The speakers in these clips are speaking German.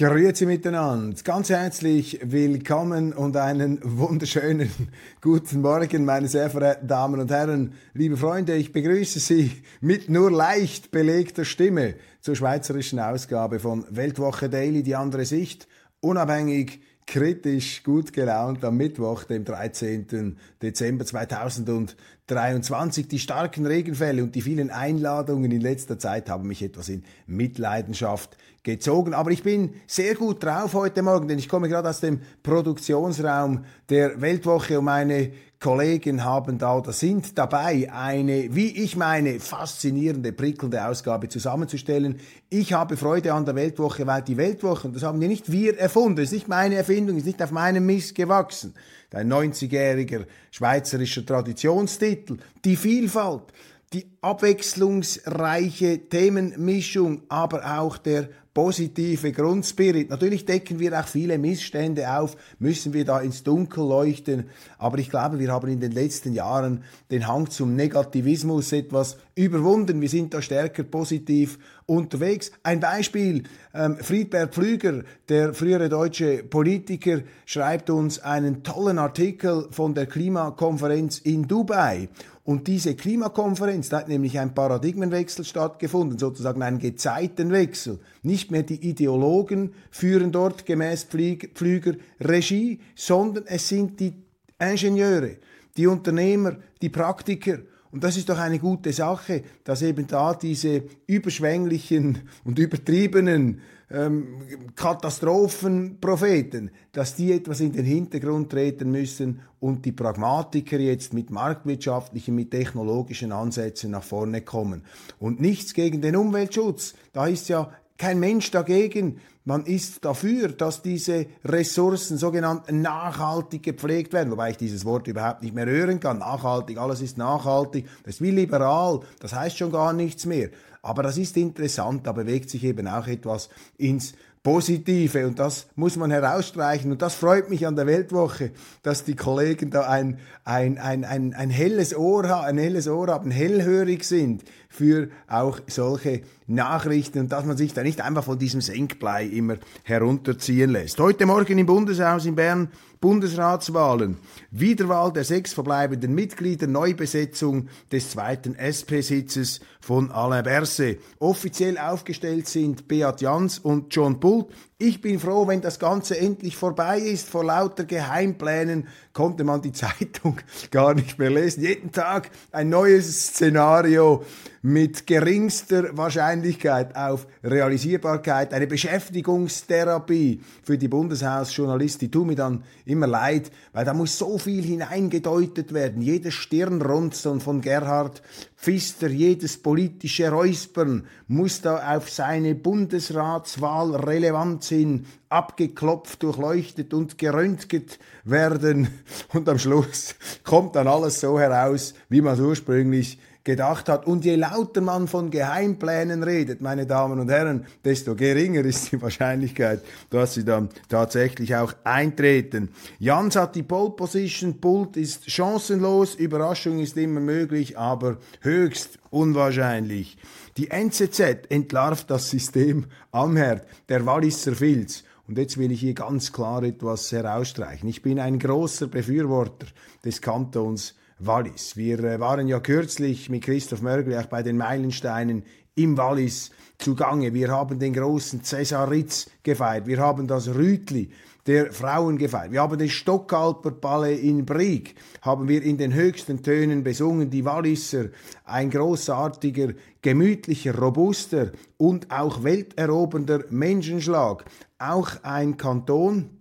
Grüezi miteinander, ganz herzlich willkommen und einen wunderschönen guten Morgen, meine sehr verehrten Damen und Herren, liebe Freunde, ich begrüße Sie mit nur leicht belegter Stimme zur schweizerischen Ausgabe von Weltwoche Daily, die andere Sicht, unabhängig, kritisch, gut gelaunt am Mittwoch, dem 13. Dezember 2023. Die starken Regenfälle und die vielen Einladungen in letzter Zeit haben mich etwas in Mitleidenschaft gezogen. Aber ich bin sehr gut drauf heute Morgen, denn ich komme gerade aus dem Produktionsraum der Weltwoche und meine Kollegen haben da oder sind dabei, eine, wie ich meine, faszinierende, prickelnde Ausgabe zusammenzustellen. Ich habe Freude an der Weltwoche, weil die Weltwoche, und das haben ja nicht wir erfunden, ist nicht meine Erfindung, ist nicht auf meinem Mist gewachsen. Ein 90-jähriger schweizerischer Traditionstitel. Die Vielfalt, die abwechslungsreiche Themenmischung, aber auch der positive Grundspirit. Natürlich decken wir auch viele Missstände auf, müssen wir da ins Dunkel leuchten, aber ich glaube, wir haben in den letzten Jahren den Hang zum Negativismus etwas überwunden. Wir sind da stärker positiv unterwegs. Ein Beispiel, ähm, Friedbert Pflüger, der frühere deutsche Politiker, schreibt uns einen tollen Artikel von der Klimakonferenz in Dubai. Und diese Klimakonferenz, da hat nämlich ein Paradigmenwechsel stattgefunden, sozusagen ein Gezeitenwechsel. Nicht mehr die Ideologen führen dort gemäß Pflüger Regie, sondern es sind die Ingenieure, die Unternehmer, die Praktiker. Und das ist doch eine gute Sache, dass eben da diese überschwänglichen und übertriebenen ähm, Katastrophenpropheten, dass die etwas in den Hintergrund treten müssen und die Pragmatiker jetzt mit marktwirtschaftlichen, mit technologischen Ansätzen nach vorne kommen. Und nichts gegen den Umweltschutz. Da ist ja kein Mensch dagegen. Man ist dafür, dass diese Ressourcen sogenannt nachhaltig gepflegt werden, wobei ich dieses Wort überhaupt nicht mehr hören kann. Nachhaltig, alles ist nachhaltig. Das ist wie liberal, das heißt schon gar nichts mehr. Aber das ist interessant, da bewegt sich eben auch etwas ins Positive und das muss man herausstreichen und das freut mich an der Weltwoche, dass die Kollegen da ein, ein, ein, ein, ein helles Ohr haben, ein helles Ohr haben, hellhörig sind für auch solche Nachrichten und dass man sich da nicht einfach von diesem Senkblei immer herunterziehen lässt. Heute Morgen im Bundeshaus in Bern Bundesratswahlen. Wiederwahl der sechs verbleibenden Mitglieder, Neubesetzung des zweiten SP-Sitzes von Alain Berset. Offiziell aufgestellt sind Beat Jans und John Pult. Ich bin froh, wenn das Ganze endlich vorbei ist. Vor lauter Geheimplänen konnte man die Zeitung gar nicht mehr lesen. Jeden Tag ein neues Szenario mit geringster Wahrscheinlichkeit auf Realisierbarkeit. Eine Beschäftigungstherapie für die Bundeshausjournalisten. Die tun mir dann immer leid, weil da muss so viel hineingedeutet werden. Jedes Stirnrunzeln von Gerhard Pfister, jedes politische Räuspern muss da auf seine Bundesratswahl relevant hin abgeklopft, durchleuchtet und geröntget werden. Und am Schluss kommt dann alles so heraus, wie man es ursprünglich gedacht hat. Und je lauter man von Geheimplänen redet, meine Damen und Herren, desto geringer ist die Wahrscheinlichkeit, dass sie dann tatsächlich auch eintreten. Jans hat die Pole Position, Pult ist chancenlos, Überraschung ist immer möglich, aber höchst unwahrscheinlich. Die NZZ entlarvt das System am Herd, der Walliser Filz. Und jetzt will ich hier ganz klar etwas herausstreichen. Ich bin ein großer Befürworter des Kantons Wallis. Wir äh, waren ja kürzlich mit Christoph Mörgli auch bei den Meilensteinen im Wallis zugange. Wir haben den großen Cäsar Ritz gefeiert. Wir haben das Rütli der Frauen gefeiert. Wir haben den Stockalper Ballet in Brieg, haben wir in den höchsten Tönen besungen. Die Walliser, ein großartiger, gemütlicher, robuster und auch welterobernder Menschenschlag. Auch ein Kanton,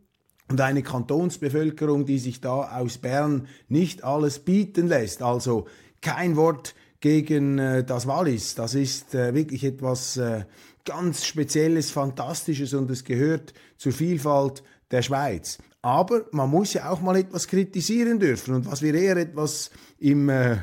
und eine Kantonsbevölkerung, die sich da aus Bern nicht alles bieten lässt. Also kein Wort gegen äh, das Wallis. Das ist äh, wirklich etwas äh, ganz Spezielles, Fantastisches und es gehört zur Vielfalt der Schweiz. Aber man muss ja auch mal etwas kritisieren dürfen. Und was wir eher etwas im, äh,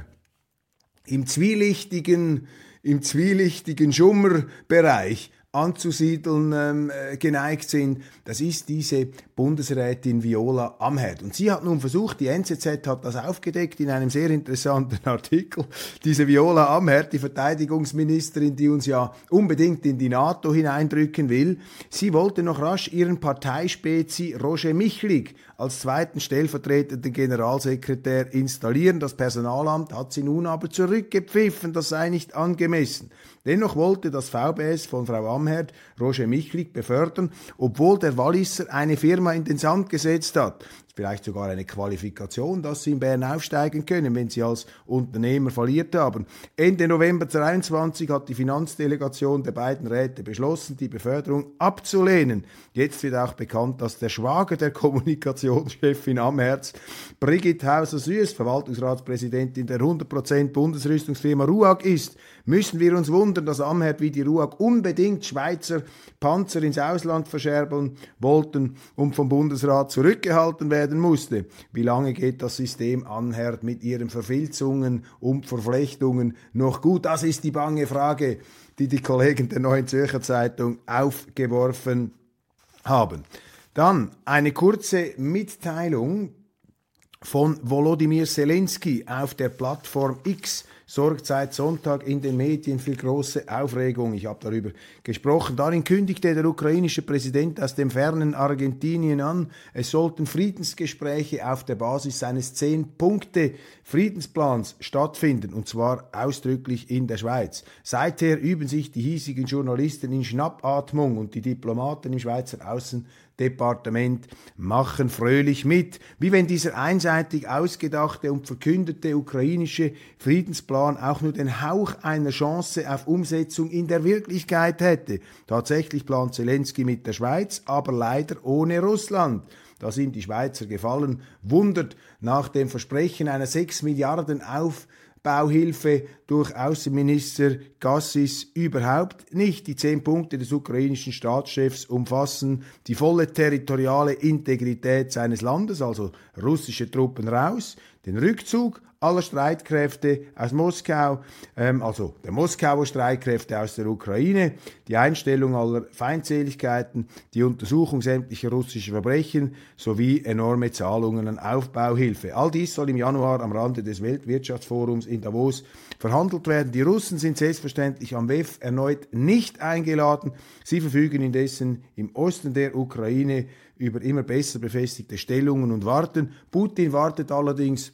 im zwielichtigen, im zwielichtigen Schummerbereich anzusiedeln ähm, äh, geneigt sind, das ist diese Bundesrätin Viola Amherd. Und sie hat nun versucht, die NZZ hat das aufgedeckt in einem sehr interessanten Artikel, diese Viola Amherd, die Verteidigungsministerin, die uns ja unbedingt in die NATO hineindrücken will, sie wollte noch rasch ihren Parteispezi Roger Michlig als zweiten stellvertretenden Generalsekretär installieren. Das Personalamt hat sie nun aber zurückgepfiffen, das sei nicht angemessen. Dennoch wollte das VBS von Frau Amherd Roger Michlig befördern, obwohl der Walliser eine Firma in den Sand gesetzt hat vielleicht sogar eine Qualifikation, dass sie in Bern aufsteigen können, wenn sie als Unternehmer verliert haben. Ende November 2023 hat die Finanzdelegation der beiden Räte beschlossen, die Beförderung abzulehnen. Jetzt wird auch bekannt, dass der Schwager der Kommunikationschefin am Herz, Brigitte Hauser-Süß, Verwaltungsratspräsidentin der 100% Bundesrüstungsfirma RUAG ist. Müssen wir uns wundern, dass Amherd wie die RUAG unbedingt Schweizer Panzer ins Ausland verscherbeln wollten und vom Bundesrat zurückgehalten werden werden musste. Wie lange geht das System Anherd mit ihren Verfilzungen und Verflechtungen noch gut? Das ist die bange Frage, die die Kollegen der Neuen Zürcher Zeitung aufgeworfen haben. Dann eine kurze Mitteilung von Volodymyr Zelensky auf der Plattform X sorgt seit Sonntag in den Medien für große Aufregung. Ich habe darüber gesprochen. Darin kündigte der ukrainische Präsident aus dem fernen Argentinien an, es sollten Friedensgespräche auf der Basis seines Zehn-Punkte-Friedensplans stattfinden, und zwar ausdrücklich in der Schweiz. Seither üben sich die hiesigen Journalisten in Schnappatmung und die Diplomaten im Schweizer Außen Departement machen fröhlich mit, wie wenn dieser einseitig ausgedachte und verkündete ukrainische Friedensplan auch nur den Hauch einer Chance auf Umsetzung in der Wirklichkeit hätte. Tatsächlich plant Zelensky mit der Schweiz, aber leider ohne Russland. Da sind die Schweizer gefallen, wundert nach dem Versprechen einer 6 Milliarden auf Bauhilfe durch Außenminister Gassis überhaupt nicht. Die zehn Punkte des ukrainischen Staatschefs umfassen die volle territoriale Integrität seines Landes, also russische Truppen raus, den Rückzug aller Streitkräfte aus Moskau, ähm, also der Moskauer Streitkräfte aus der Ukraine, die Einstellung aller Feindseligkeiten, die Untersuchung sämtlicher russischer Verbrechen sowie enorme Zahlungen an Aufbauhilfe. All dies soll im Januar am Rande des Weltwirtschaftsforums in Davos verhandelt werden. Die Russen sind selbstverständlich am WEF erneut nicht eingeladen. Sie verfügen indessen im Osten der Ukraine über immer besser befestigte Stellungen und warten. Putin wartet allerdings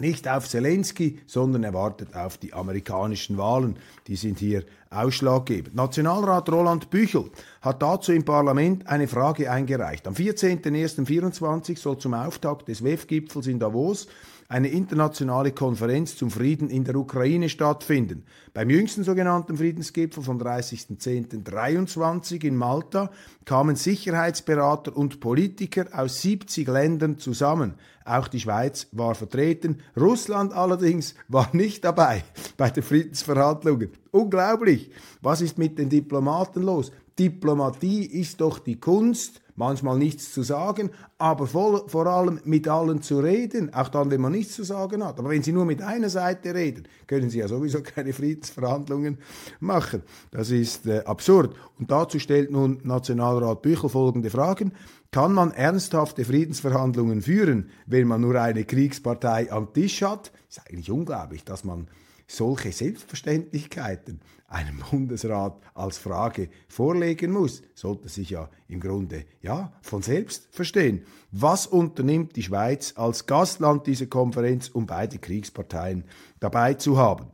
nicht auf Zelensky, sondern er wartet auf die amerikanischen Wahlen. Die sind hier ausschlaggebend. Nationalrat Roland Büchel hat dazu im Parlament eine Frage eingereicht. Am 14.01.24 soll zum Auftakt des WEF-Gipfels in Davos eine internationale Konferenz zum Frieden in der Ukraine stattfinden. Beim jüngsten sogenannten Friedensgipfel vom 30.10.23 in Malta kamen Sicherheitsberater und Politiker aus 70 Ländern zusammen. Auch die Schweiz war vertreten. Russland allerdings war nicht dabei bei den Friedensverhandlungen. Unglaublich. Was ist mit den Diplomaten los? Diplomatie ist doch die Kunst, manchmal nichts zu sagen, aber vor, vor allem mit allen zu reden, auch dann, wenn man nichts zu sagen hat. Aber wenn Sie nur mit einer Seite reden, können Sie ja sowieso keine Friedensverhandlungen machen. Das ist äh, absurd. Und dazu stellt nun Nationalrat Büchel folgende Fragen. Kann man ernsthafte Friedensverhandlungen führen, wenn man nur eine Kriegspartei am Tisch hat? Ist eigentlich unglaublich, dass man solche Selbstverständlichkeiten einem Bundesrat als Frage vorlegen muss, sollte sich ja im Grunde ja von selbst verstehen. Was unternimmt die Schweiz als Gastland dieser Konferenz, um beide Kriegsparteien dabei zu haben?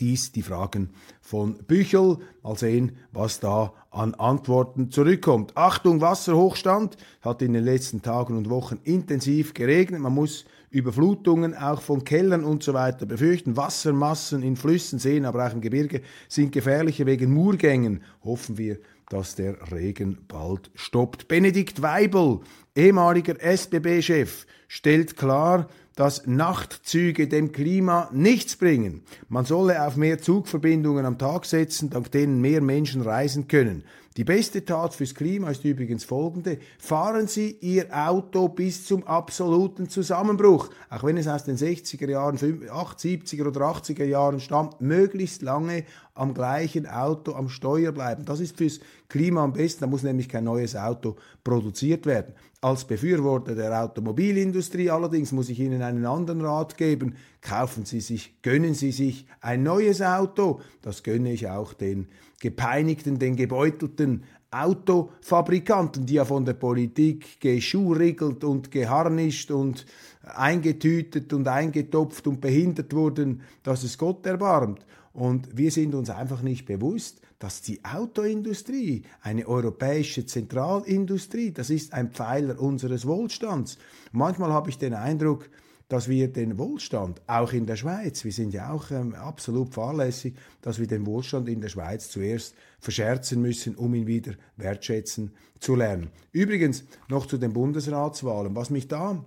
Dies die Fragen von Büchel. Mal sehen, was da an Antworten zurückkommt. Achtung, Wasserhochstand hat in den letzten Tagen und Wochen intensiv geregnet. Man muss Überflutungen auch von Kellern und so weiter befürchten. Wassermassen in Flüssen, Seen, aber auch im Gebirge sind gefährlicher wegen Murgängen. Hoffen wir, dass der Regen bald stoppt. Benedikt Weibel, ehemaliger SBB-Chef, stellt klar, dass Nachtzüge dem Klima nichts bringen. Man solle auf mehr Zugverbindungen am Tag setzen, dank denen mehr Menschen reisen können. Die beste Tat fürs Klima ist übrigens folgende. Fahren Sie Ihr Auto bis zum absoluten Zusammenbruch. Auch wenn es aus den 60er Jahren, 70er oder 80er Jahren stammt, möglichst lange am gleichen Auto am Steuer bleiben. Das ist fürs Klima am besten. Da muss nämlich kein neues Auto produziert werden. Als Befürworter der Automobilindustrie allerdings muss ich Ihnen einen anderen Rat geben. Kaufen Sie sich, gönnen Sie sich ein neues Auto. Das gönne ich auch den gepeinigten, den gebeutelten Autofabrikanten, die ja von der Politik geschurigelt und geharnischt und eingetütet und eingetopft und behindert wurden, dass es Gott erbarmt. Und wir sind uns einfach nicht bewusst, dass die Autoindustrie, eine europäische Zentralindustrie, das ist ein Pfeiler unseres Wohlstands. Manchmal habe ich den Eindruck, dass wir den Wohlstand, auch in der Schweiz, wir sind ja auch ähm, absolut fahrlässig, dass wir den Wohlstand in der Schweiz zuerst verscherzen müssen, um ihn wieder wertschätzen zu lernen. Übrigens noch zu den Bundesratswahlen. Was mich da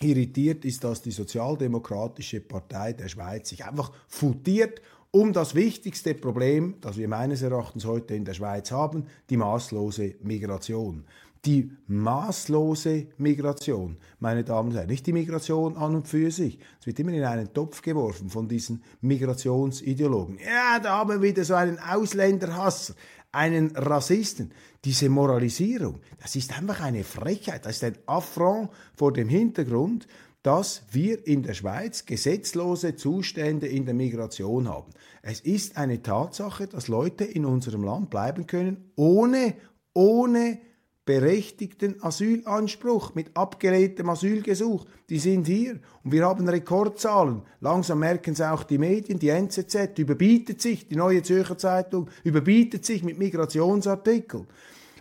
irritiert, ist, dass die Sozialdemokratische Partei der Schweiz sich einfach futiert um das wichtigste Problem, das wir meines Erachtens heute in der Schweiz haben, die maßlose Migration die maßlose Migration, meine Damen und Herren, nicht die Migration an und für sich. Es wird immer in einen Topf geworfen von diesen Migrationsideologen. Ja, da haben wir wieder so einen Ausländerhasser, einen Rassisten. Diese Moralisierung, das ist einfach eine Frechheit, das ist ein Affront vor dem Hintergrund, dass wir in der Schweiz gesetzlose Zustände in der Migration haben. Es ist eine Tatsache, dass Leute in unserem Land bleiben können, ohne, ohne berechtigten Asylanspruch, mit abgelehntem Asylgesuch. Die sind hier und wir haben Rekordzahlen. Langsam merken es auch die Medien, die NZZ überbietet sich, die Neue Zürcher Zeitung überbietet sich mit Migrationsartikeln.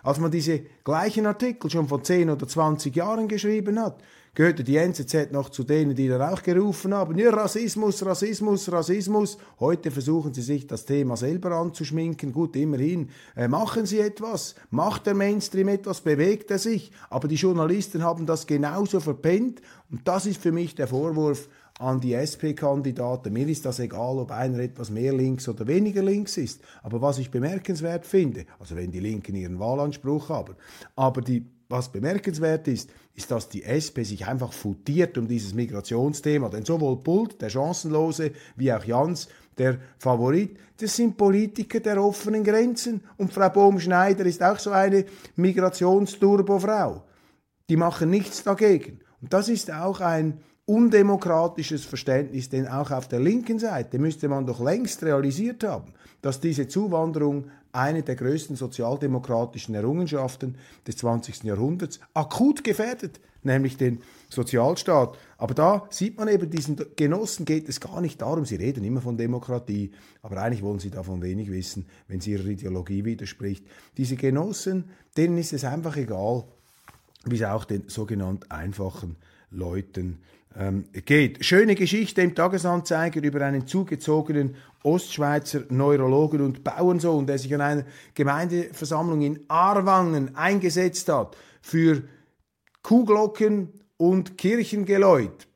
Als man diese gleichen Artikel schon vor 10 oder 20 Jahren geschrieben hat, gehörte die NZZ noch zu denen, die dann auch gerufen haben, ja, Rassismus, Rassismus, Rassismus. Heute versuchen sie sich das Thema selber anzuschminken. Gut, immerhin äh, machen sie etwas. Macht der Mainstream etwas, bewegt er sich. Aber die Journalisten haben das genauso verpennt. Und das ist für mich der Vorwurf an die SP-Kandidaten. Mir ist das egal, ob einer etwas mehr links oder weniger links ist. Aber was ich bemerkenswert finde, also wenn die Linken ihren Wahlanspruch haben, aber die was bemerkenswert ist, ist, dass die SP sich einfach futiert um dieses Migrationsthema. Denn sowohl Pult, der Chancenlose, wie auch Jans, der Favorit, das sind Politiker der offenen Grenzen. Und Frau Bohm-Schneider ist auch so eine Migrationsturbo-Frau. Die machen nichts dagegen. Und das ist auch ein undemokratisches Verständnis, denn auch auf der linken Seite müsste man doch längst realisiert haben, dass diese Zuwanderung eine der größten sozialdemokratischen Errungenschaften des 20. Jahrhunderts akut gefährdet, nämlich den Sozialstaat. Aber da sieht man eben, diesen Genossen geht es gar nicht darum, sie reden immer von Demokratie, aber eigentlich wollen sie davon wenig wissen, wenn sie ihrer Ideologie widerspricht. Diese Genossen, denen ist es einfach egal, wie es auch den sogenannten einfachen Leuten ähm, geht. Schöne Geschichte im Tagesanzeiger über einen zugezogenen Ostschweizer Neurologen und Bauernsohn, der sich an einer Gemeindeversammlung in Arwangen eingesetzt hat für Kuhglocken und Kirchengeläut.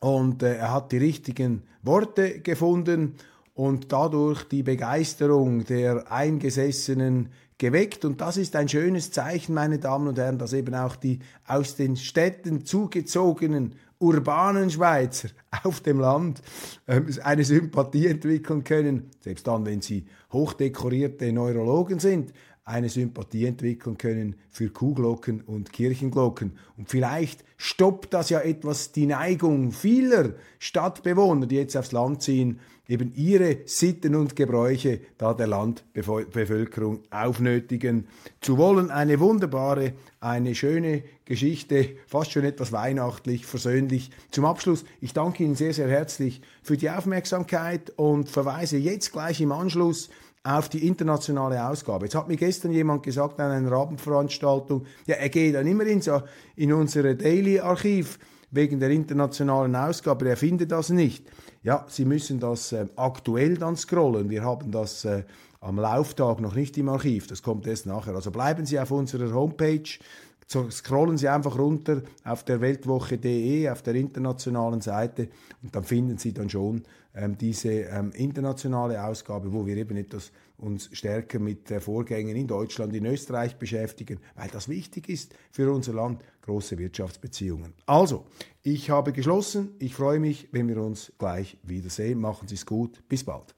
Und äh, er hat die richtigen Worte gefunden und dadurch die Begeisterung der Eingesessenen geweckt. Und das ist ein schönes Zeichen, meine Damen und Herren, dass eben auch die aus den Städten zugezogenen urbanen Schweizer auf dem Land äh, eine Sympathie entwickeln können, selbst dann, wenn sie hochdekorierte Neurologen sind, eine Sympathie entwickeln können für Kuhglocken und Kirchenglocken. Und vielleicht stoppt das ja etwas die Neigung vieler Stadtbewohner, die jetzt aufs Land ziehen, eben ihre Sitten und Gebräuche da der Landbevölkerung aufnötigen zu wollen. Eine wunderbare, eine schöne Geschichte, fast schon etwas weihnachtlich, versöhnlich. Zum Abschluss, ich danke Ihnen sehr, sehr herzlich für die Aufmerksamkeit und verweise jetzt gleich im Anschluss auf die internationale Ausgabe. Jetzt hat mir gestern jemand gesagt an einer Abendveranstaltung, ja, er geht dann immer in, so, in unsere Daily-Archiv wegen der internationalen Ausgabe, er findet das nicht. Ja, Sie müssen das äh, aktuell dann scrollen. Wir haben das äh, am Lauftag noch nicht im Archiv, das kommt erst nachher. Also bleiben Sie auf unserer Homepage, scrollen Sie einfach runter auf der Weltwoche.de, auf der internationalen Seite und dann finden Sie dann schon ähm, diese ähm, internationale Ausgabe, wo wir eben etwas uns stärker mit äh, Vorgängen in Deutschland, in Österreich beschäftigen, weil das wichtig ist für unser Land, große Wirtschaftsbeziehungen. Also, ich habe geschlossen. Ich freue mich, wenn wir uns gleich wiedersehen. Machen Sie es gut. Bis bald.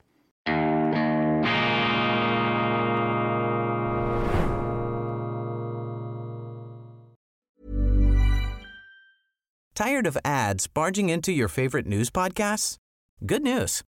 Tired of ads barging into your favorite news podcasts? Good news.